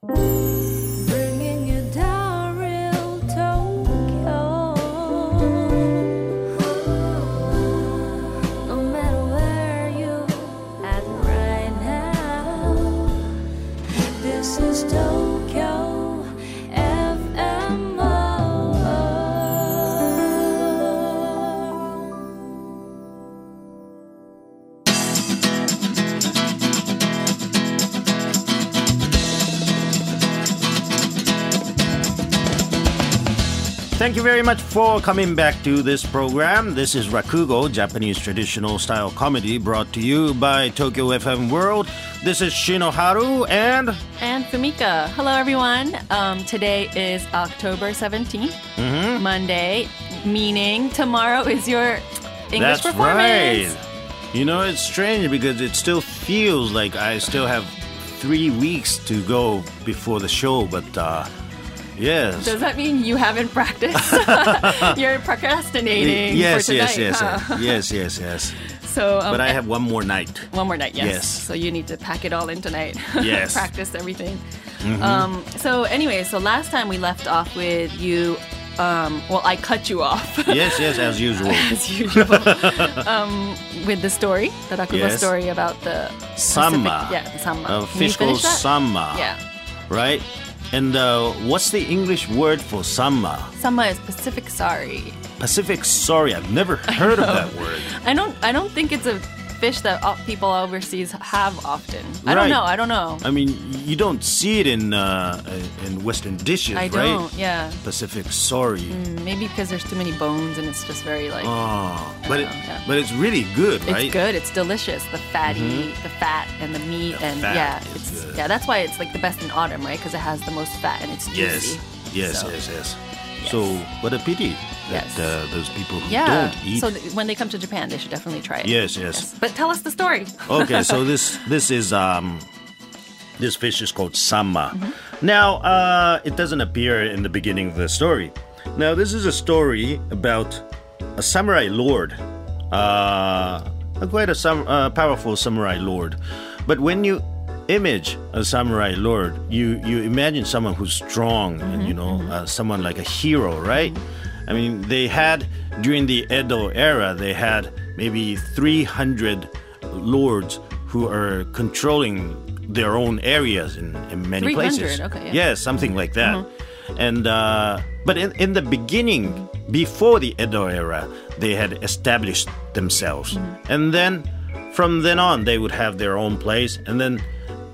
Bringing Thank you very much for coming back to this program. This is Rakugo, Japanese traditional style comedy brought to you by Tokyo FM World. This is Shinoharu and And Fumika. Hello, everyone. Um, today is October 17th, Mm-hmm. Monday, meaning tomorrow is your English that's performance. right. You know, it's strange because it still feels like I still have three weeks to go before the show, but uh, yes. Does that mean you haven't practiced? You're procrastinating yes, for tonight. yes, yes, huh? yes, yes, yes. So, um, But I have one more night. one more night. Yes. Yes. So you need to pack it all in tonight. Yes. Mm-hmm. Practice everything. Um, so anyway, so last time we left off with you. Um, well, I cut you off. Yes, yes, as usual. as usual. um, with the story, the Rakugo Yes. story about the Summer. Pacific- Yeah, the summer. Uh, fiscal summer. Yeah. Right? And uh, what's the English word for summer? Summer is Pacific saury. Pacific saury, I've never heard of that word. I don't. I don't think it's a fish that people overseas have often. I don't know. I don't know. I mean, you don't see it in uh, in Western dishes, I right? don't. Yeah. Pacific saury. Mm, Maybe because there's too many bones and it's just very like. Oh, but it, yeah. but it's really good, right? It's good. It's delicious. The fatty, the fat, and the meat, The and yeah, it's good. yeah. That's why it's like the best in autumn, right? Because it has the most fat and it's juicy. Yes, yes, So, yes, yes. So, what a pity that Yes. uh, those people who Yeah. don't eat. So th- when they come to Japan, they should definitely try it. yes, yes. But tell us the story. okay, so this this is um this fish is called sanma. Mm-hmm. Now, uh, it doesn't appear in the beginning of the story. Now, this is a story about a samurai lord, uh, quite a sam- uh, powerful samurai lord. But when you image a samurai lord, you you imagine someone who's strong and you know uh, someone like a hero, right? I mean, they had during the Edo era, they had maybe 300 lords who are controlling their own areas in, in many 300, places. okay, yeah. Yeah, something like that. Uh-huh. And uh, but in, in the beginning, before the Edo era, they had established themselves, mm-hmm. and then from then on, they would have their own place, and then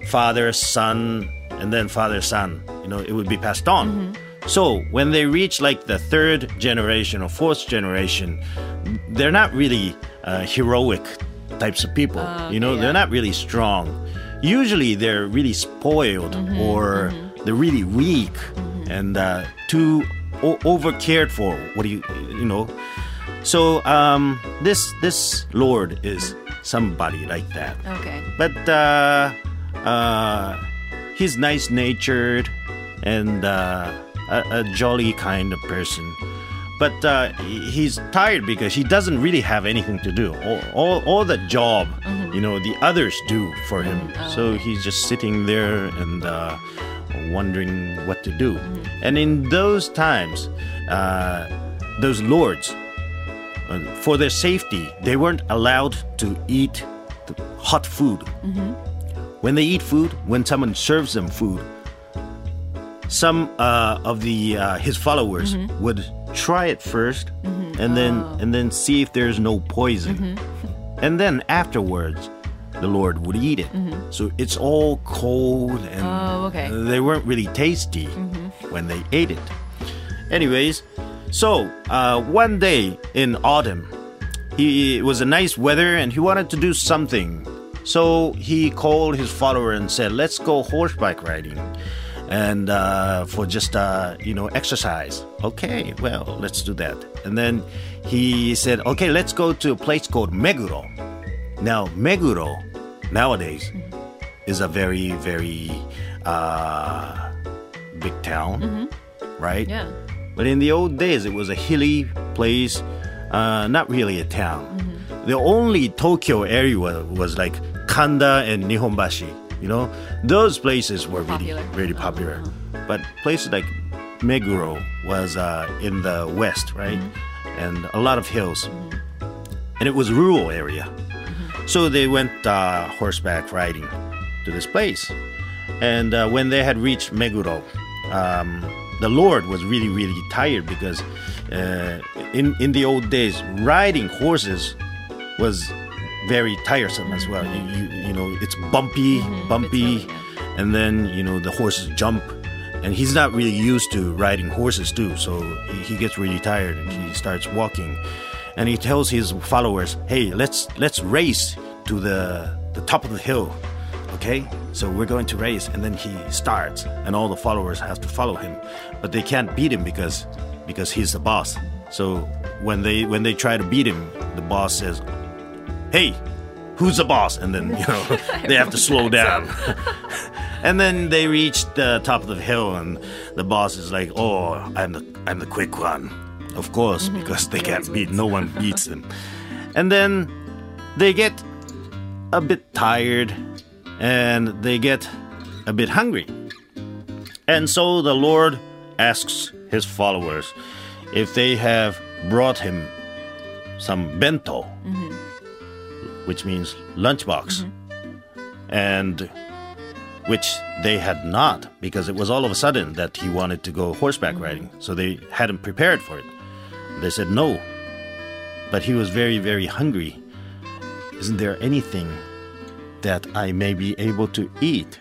father, son, and then father, son. You know, it would be passed on. Mm-hmm. So when they reach like the third generation or fourth generation, they're not really uh, heroic types of people. you know, okay, they're not really strong. Usually, they're really spoiled or they're really weak and uh, too o- over cared for. What do you, you know? So um, this this lord is somebody like that Okay. but uh, uh, he's nice natured and uh, a, a jolly kind of person. But uh, he's tired because he doesn't really have anything to do. All, all, all the job, you know, the others do for him. So he's just sitting there and uh, wondering what to do. And in those times, uh, those lords, uh, for their safety, they weren't allowed to eat the hot food. When they eat food, when someone serves them food, some uh, of the uh, his followers would try it 1st and then and then see if there's no poison, and then afterwards, the Lord would eat it. So it's all cold and Oh, okay. they weren't really tasty when they ate it. Anyways, so uh, one day in autumn, he, it was a nice weather and he wanted to do something. So he called his follower and said, "Let's go horseback riding." And uh, for just uh, you know exercise, okay, well let's do that. And then he said, "Okay, let's go to a place called Meguro." Now Meguro nowadays is a very very uh, big town, right? Yeah. But in the old days, it was a hilly place, uh, not really a town. The only Tokyo area was like Kanda and Nihonbashi, You know, those places were really, Popular. really popular. But places like Meguro was uh, in the west, right? And a lot of hills. And it was a rural area. So they went uh, horseback riding to this place. And uh, when they had reached Meguro, um, the Lord was really, really tired because uh, in, in the old days, riding horses was very tiresome as well. You, you, you know, it's bumpy, mm-hmm. bumpy, It's really, and then, you know, the horses jump. And he's not really used to riding horses too, so he, he gets really tired and he starts walking. And he tells his followers, "Hey, let's let's race to the the top of the hill, okay? So we're going to race." And then he starts, and all the followers have to follow him, but they can't beat him because because he's the boss. So when they when they try to beat him, the boss says, "Hey, who's the boss?" And then you know they have to slow down. And then they reach the top of the hill, and the boss is like, "Oh, I'm the I'm the quick one, of course, mm-hmm. because they can't beat. No one beats them." And then they get a bit tired, and they get a bit hungry, and so the Lord asks his followers if they have brought him some bento, mm-hmm. Which means lunchbox, mm-hmm. and which they had not because it was all of a sudden that he wanted to go horseback mm-hmm. riding. So they hadn't prepared for it. They said no. But he was very, very hungry. Isn't there anything that I may be able to eat?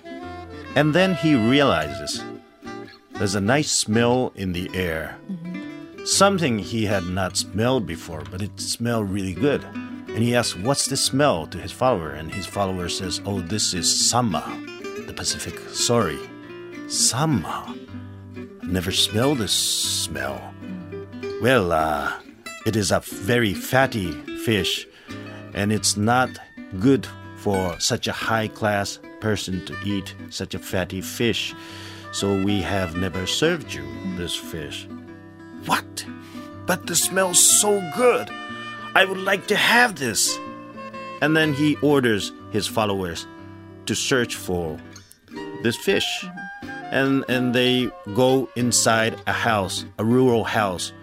And then he realizes there's a nice smell in the air. Mm-hmm. Something he had not smelled before, but it smelled really good. And he asks, What's this smell to his follower? And his follower says, Oh, this is Sanma, the Pacific. Sorry. Sanma. Never smelled this smell. Well, uh, it is a very fatty fish, and it's not good for such a high class person to eat such a fatty fish. So we have never served you this fish. What? But the smells so good. I would like to have this. And then he orders his followers to search for this fish. Mm-hmm. And and they go inside a house, a rural house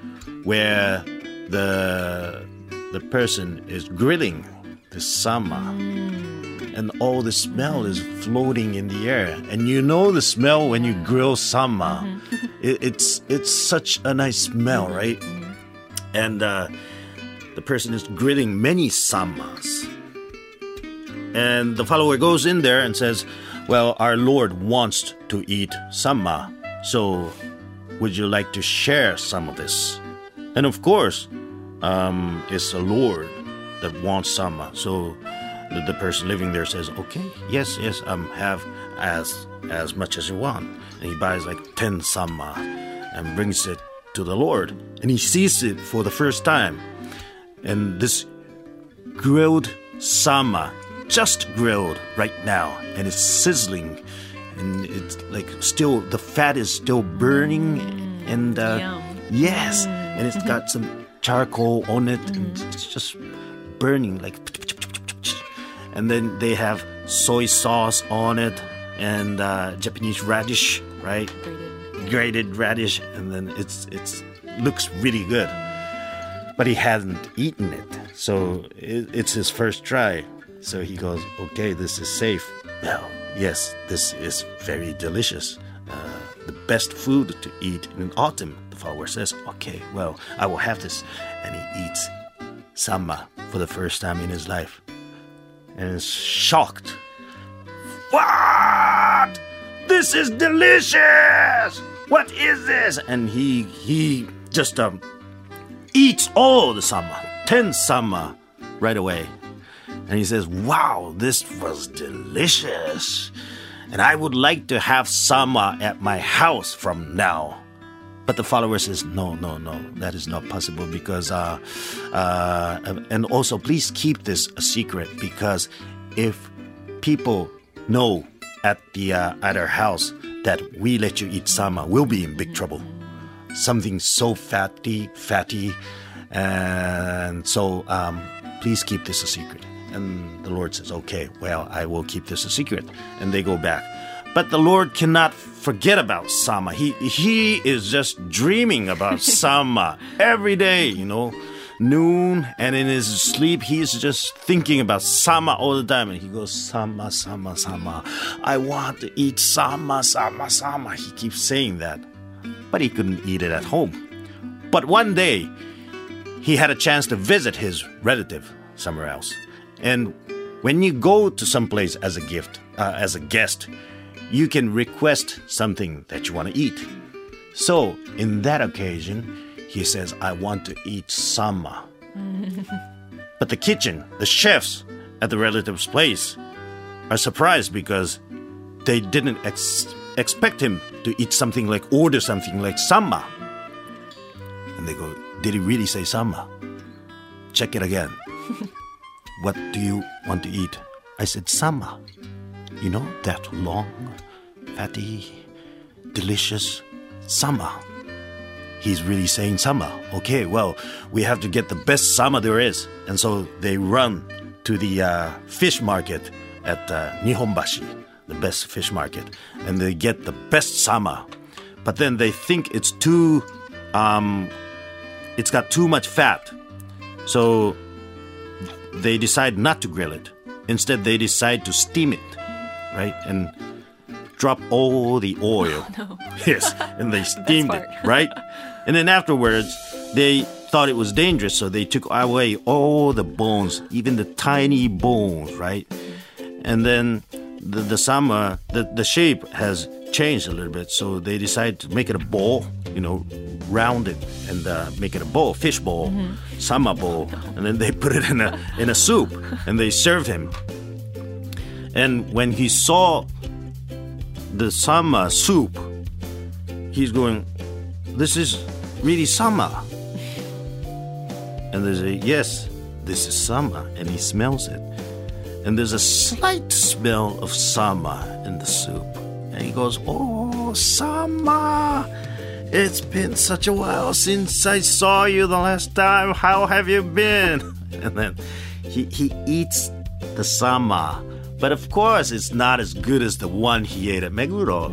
where the the person is grilling the sanma. Mm. And all the smell is floating in the air. And you know the smell when you grill sanma. Mm-hmm. It, it's it's such a nice smell, right? Mm-hmm. And uh, the person is grilling many sanmas. And the follower goes in there and says, Well, our Lord wants to eat sanma, so would you like to share some of this? And of course, um, it's the Lord that wants sanma. So the, the person living there says, Okay, yes, yes, um, have as as much as you want. And he buys like 10 sanma and brings it to the Lord. And he sees it for the first time. And this grilled sanma, just grilled right now, and it's sizzling, and it's like still the fat is still burning, and uh, yes, and it's got some charcoal on it, and it's just burning like. And then they have soy sauce on it, and uh, Japanese radish, right? grated radish, and then it's it's looks really good. But he hadn't eaten it, so it, it's his first try. So he goes, "Okay, this is safe." Well, yes, this is very delicious. Uh, the best food to eat in autumn. The follower says, "Okay, well, I will have this," and he eats sanma for the first time in his life, and is shocked. What? This is delicious! What is this? And he he just um eats all the sanma, ten sanma, right away. And he says, "Wow, this was delicious, and I would like to have sanma at my house from now." But the follower says, "No, no, no, that is not possible because, uh, uh, and also please keep this a secret because if people know at the uh, at our house that we let you eat sanma, we'll be in big trouble. Something so fatty, fatty, and so um, please keep this a secret." And the Lord says, Okay, well, I will keep this a secret. And they go back. But the Lord cannot forget about Sanma. He he is just dreaming about Sanma every day, you know. Noon and in his sleep he's just thinking about Sanma all the time and he goes Sanma Sanma Sanma I want to eat Sanma Sanma Sanma he keeps saying that but he couldn't eat it at home but one day he had a chance to visit his relative somewhere else. And when you go to some place as a gift, uh, as a guest, you can request something that you want to eat. So, in that occasion, he says, I want to eat sanma. but the kitchen, the chefs at the relative's place are surprised because they didn't ex- expect him to eat something like, order something like sanma. And they go, Did he really say sanma? Check it again. what do you want to eat? I said sanma. You know, that long, fatty, delicious sanma. He's really saying sanma. Okay, well, we have to get the best sanma there is. And so they run to the uh, fish market at uh, Nihonbashi, the best fish market, and they get the best sanma. But then they think it's too um, it's got too much fat. So they decide not to grill it. Instead, they decide to steam it, right? And drop all the oil. Yes, and they steamed it, right? And then afterwards, they thought it was dangerous, so they took away all the bones, even the tiny bones, right? And then the, the sanma, the, the shape has changed a little bit, so they decide to make it a ball, you know, round it and uh, make it a bowl, fish bowl, sanma bowl, and then they put it in a in a soup and they serve him. And when he saw the sanma soup, he's going, "This is really sanma." And they say, "Yes, this is sanma," and he smells it and there's a slight smell of sanma in the soup. And he goes, Oh, sanma! It's been such a while since I saw you the last time. How have you been? And then he, he eats the sanma. But of course, it's not as good as the one he ate at Meguro.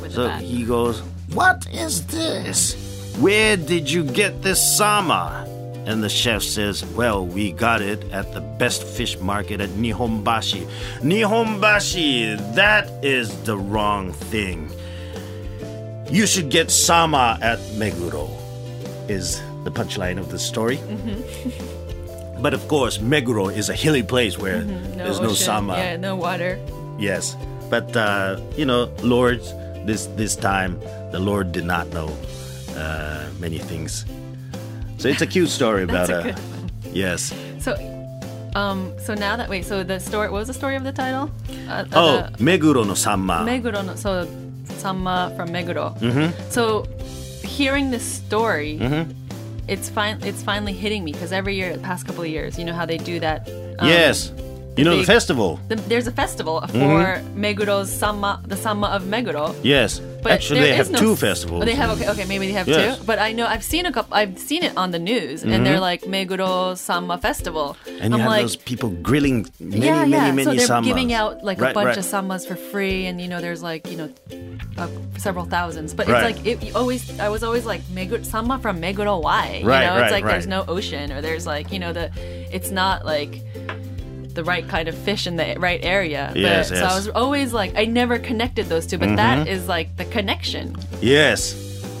With So he goes, What is this? Where did you get this sanma? And the chef says, Well, we got it at the best fish market at Nihonbashi. Nihonbashi, that is the wrong thing. You should get sanma at Meguro, is the punchline of the story. but of course, Meguro is a hilly place where there's no ocean. sanma. Yeah, no water. Yes, but uh, you know, Lord, this this time the Lord did not know uh, many things. So it's a cute story about a uh, one. yes. So, um, so now that wait, so the story. What was the story of the title? Uh, uh, Oh, the Meguro no Sanma. Meguro. No, so, Sanma from Meguro. Mm-hmm. So, hearing this story, it's fine. It's finally hitting me because every year, the past couple of years, you know how they do that. um, yes, you know the festival. the, there's a festival for Mm-hmm. Meguro's Sanma, the Sanma of Meguro. Yes, But actually there they is have no two s- festivals. They have okay, okay, maybe they have Yes. Mm-hmm. two. But I know I've seen a couple. I've seen it on the news, and they're like Meguro Sanma Festival. and you I'm have like, those people grilling many, yeah, many, yeah. many so they're giving out like Right, a bunch right. of sanmas for free, and you know, there's like you know, uh, several thousands. But Right. it's like it you always. I was always like Meguro sanma from Meguro. Why? You Right, know, right, it's like right. there's no ocean, or there's like you know the, it's not like the right kind of fish in the right area. But, Yes, So yes. Mm-hmm. I was always like, I never connected those two, but that is like the connection, Yes,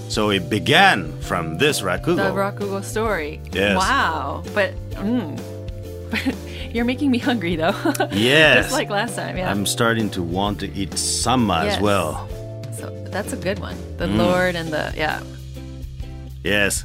so it began from this rakugo. the Rakugo story. Yes. Wow. But, mm, you're making me hungry though. Yes. Just like last time. Yeah. I'm starting to want to eat sanma as well. so that's a good one. The Mm. Lord and the yeah. Yes.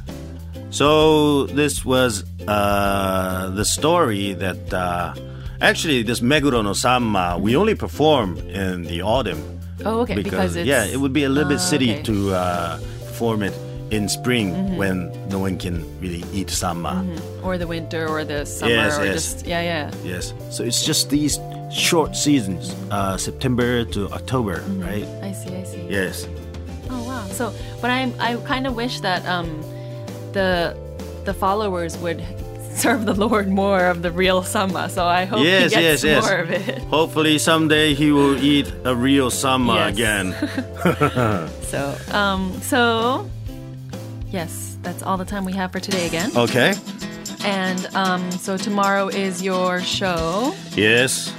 So this was uh, the story that uh, actually this Meguro no Sanma we only perform in the autumn Oh, okay. Because, it's yeah it would be a little bit Ah, silly okay. to uh, perform it in spring Mm-hmm. when no one can really eat Sanma. or the winter or the summer Yes, or yes. just yeah yeah. Yes. So it's just these short seasons, uh, September to October, Mm-hmm. right? I see. I see. Yes. Oh wow. So, but I I kind of wish that um the the followers would serve the Lord more of the real sanma. So I hope Yes, he gets yes, yes. more of it. Hopefully someday he will eat a real sanma Yes. again. So, um, so yes, that's all the time we have for today again. Okay. And um, so tomorrow is your show. Yes.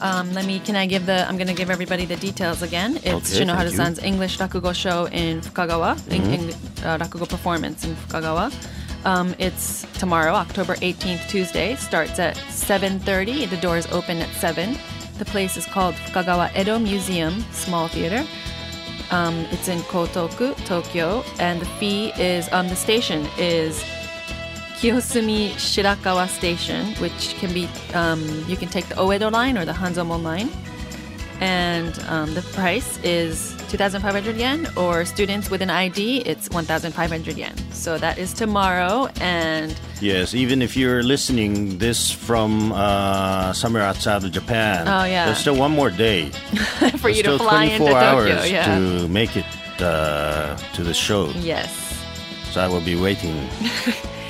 Um, let me. Can I give the? I'm going to give everybody the details again. It's Okay, thank Shinoharu-san's English rakugo show in Fukagawa, in, in, Mm-hmm. uh, rakugo performance in Fukagawa. Um, it's tomorrow, October 18th, Tuesday. Starts at 7:30. The doors open at seven. The place is called Fukagawa Edo Museum Small Theater. Um, it's in Kotoku, Tokyo, and the fee is um, the station is Kiyosumi Shirakawa Station, which can be um, you can take the Oedo line or the Hanzomon line, and um, the price is 2,500 yen. Or students with an ID, it's 1,500 yen. So that is tomorrow, and Yes, even if you're listening this from uh, somewhere outside of Japan, Oh, yeah. there's still one more day. for you still to fly into Tokyo, yeah. to make it uh, to the show. Yes. So I will be waiting.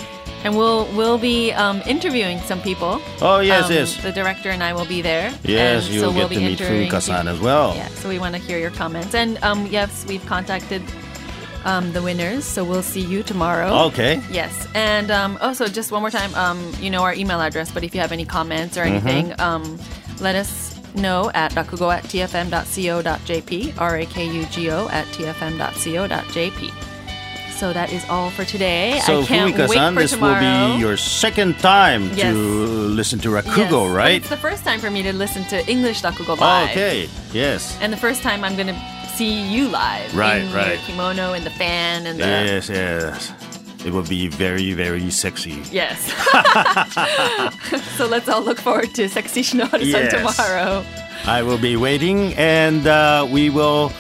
And we'll we'll be um, interviewing some people. Oh, yes, Um, yes. The director and I will be there. Yes, you'll so we'll get be to meet interviewing Furuka-san as well. Yeah, so we want to hear your comments. And um, yes, we've contacted um, the winners, so we'll see you tomorrow. Okay. Yes, and um, also just one more time, um, you know our email address, but if you have any comments or anything, Mm-hmm. um, let us know at rakugo at tfm.co.jp, R-A-K-U-G-O at tfm.co.jp. So that is all for today. So I can't wait Fumika-san, for this tomorrow. will be your second time Yes. to listen to Rakugo, but right? It's the first time for me to listen to English rakugo Oh, live. okay. Yes. And the first time I'm going to see you live. Right, in right. Your kimono and the fan and the. Yes, yes. It will be very, very sexy. Yes. so let's all look forward to Sexy Shinoharu-san Yes. tomorrow. I will be waiting, and uh, we will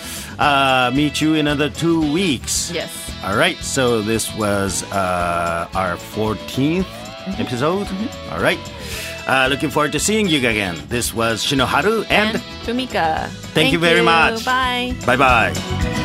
uh, meet you in another two weeks. Yes. All right. So this was uh, our 14th Mm-hmm. episode. All right. Uh, looking forward to seeing you again. This was Shinoharu, and, And Fumika. Thank you very much. Bye. bye bye.